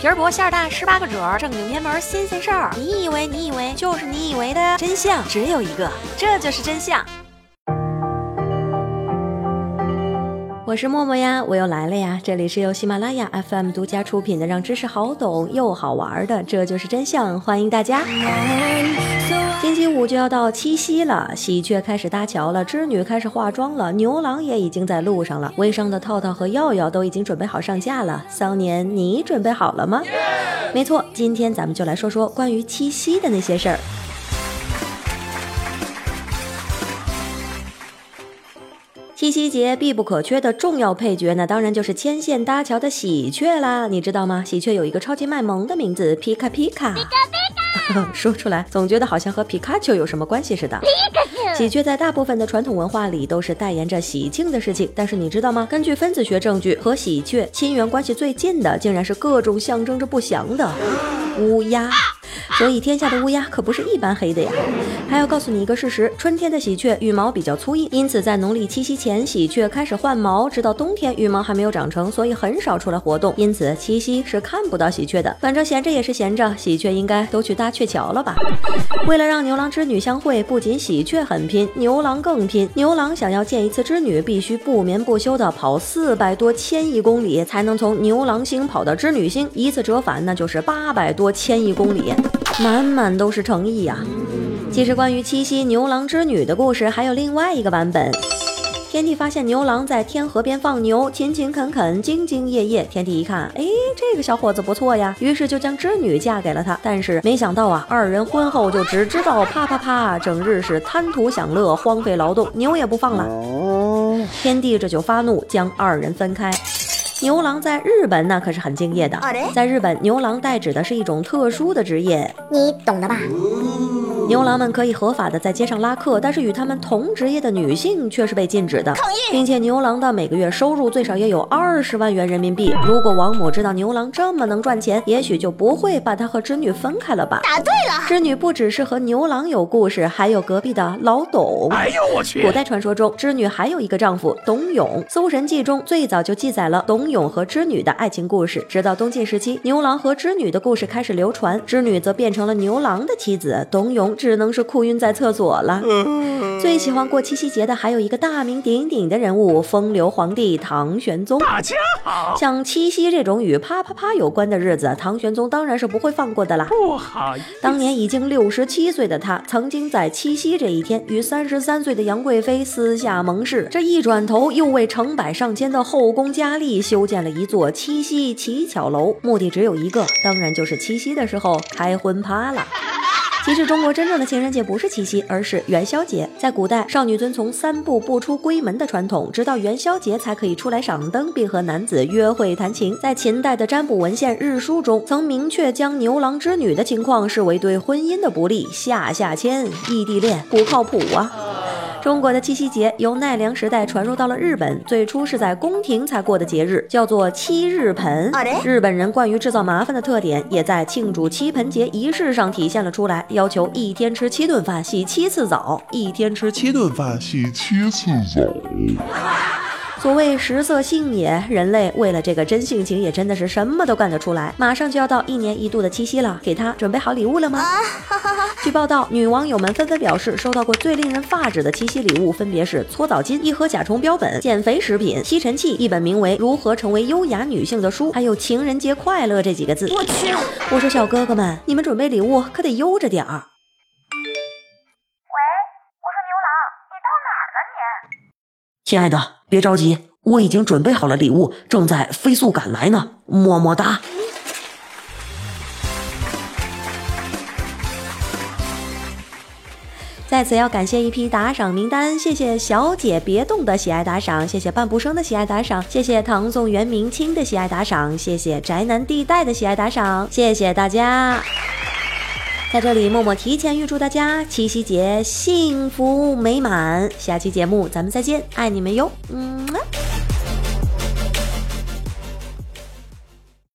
皮儿薄馅儿大，十八个褶儿，正经偏门新鲜事儿。你以为你以为就是你以为的真相只有一个，这就是真相。我是默默呀，我又来了呀！这里是由喜马拉雅 FM 独家出品的，让知识好懂又好玩的，这就是真相，欢迎大家。星期五就要到七夕了，喜鹊开始搭桥了，织女开始化妆了，牛郎也已经在路上了，微商的套套和耀耀都已经准备好上架了。骚年，你准备好了吗？没错，今天咱们就来说说关于七夕的那些事儿。七夕节必不可缺的重要配角，那当然就是牵线搭桥的喜鹊啦。你知道吗？喜鹊有一个超级卖萌的名字，皮卡皮卡。说出来总觉得好像和皮卡丘有什么关系似的。喜鹊在大部分的传统文化里都是代言着喜庆的事情，但是你知道吗？根据分子学证据，和喜鹊亲缘关系最近的，竟然是各种象征着不祥的乌鸦。所以天下的乌鸦可不是一般黑的呀！还要告诉你一个事实：春天的喜鹊羽毛比较粗硬，因此在农历七夕前，喜鹊开始换毛，直到冬天羽毛还没有长成，所以很少出来活动。因此七夕是看不到喜鹊的。反正闲着也是闲着，喜鹊应该都去搭鹊桥了吧？为了让牛郎织女相会，不仅喜鹊很拼，牛郎更拼。牛郎想要见一次织女，必须不眠不休的跑四百多千亿公里，才能从牛郎星跑到织女星，一次折返那就是八百多千亿公里。满满都是诚意呀！其实关于七夕牛郎织女的故事，还有另外一个版本。天帝发现牛郎在天河边放牛，勤勤恳恳，兢兢业业。天帝一看，哎，这个小伙子不错呀，于是就将织女嫁给了他。但是没想到啊，二人婚后就只知道啪啪啪，整日是贪图享乐，荒废劳动，牛也不放了。天帝这就发怒，将二人分开。牛郎在日本那可是很敬业的，在日本，牛郎代指的是一种特殊的职业，你懂的吧？牛郎们可以合法的在街上拉客，但是与他们同职业的女性却是被禁止的，并且牛郎的每个月收入最少也有二十万元人民币。如果王母知道牛郎这么能赚钱，也许就不会把他和织女分开了吧？答对了，织女不只是和牛郎有故事，还有隔壁的老董。哎呦我去！古代传说中，织女还有一个丈夫董永，《搜神记》中最早就记载了董永和织女的爱情故事。直到东晋时期，牛郎和织女的故事开始流传，织女则变成了牛郎的妻子，董永。只能是哭晕在厕所了。最喜欢过七夕节的还有一个大名鼎鼎的人物——风流皇帝唐玄宗。大家好，像七夕这种与啪啪啪有关的日子，唐玄宗当然是不会放过的啦。不好意思，当年已经六十七岁的他，曾经在七夕这一天与三十三岁的杨贵妃私下盟誓，这一转头又为成百上千的后宫佳丽修建了一座七夕乞巧楼，目的只有一个，当然就是七夕的时候开荤趴了。其实中国真正的情人节不是七夕，而是元宵节。在古代，少女遵从三步不出闺门的传统，直到元宵节才可以出来赏灯，并和男子约会弹琴。在秦代的占卜文献《日书》中，曾明确将牛郎织女的情况视为对婚姻的不利，下下签，异地恋不靠谱啊。中国的七夕节由奈良时代传入到了日本，最初是在宫廷才过的节日，叫做七日盆。日本人惯于制造麻烦的特点，也在庆祝七盆节仪式上体现了出来，要求一天吃七顿饭，洗七次澡，一天吃七顿饭，洗七次澡。所谓食色性也，人类为了这个真性情，也真的是什么都干得出来。马上就要到一年一度的七夕了，给他准备好礼物了吗？据报道，女网友们纷纷表示，收到过最令人发指的七夕礼物，分别是搓澡巾、一盒甲虫标本、减肥食品、吸尘器、一本名为《如何成为优雅女性》的书，还有“情人节快乐”这几个字。我去！我说小哥哥们，你们准备礼物可得悠着点儿。亲爱的。别着急，我已经准备好了礼物，正在飞速赶来呢。么么哒！在此要感谢一批打赏名单，谢谢小姐别动的喜爱打赏，谢谢半步生的喜爱打赏，谢谢唐宋元明清的喜爱打赏，谢谢宅男地带的喜爱打赏，谢谢大家。在这里，默默提前预祝大家七夕节幸福美满。下期节目咱们再见，爱你们哟，嗯。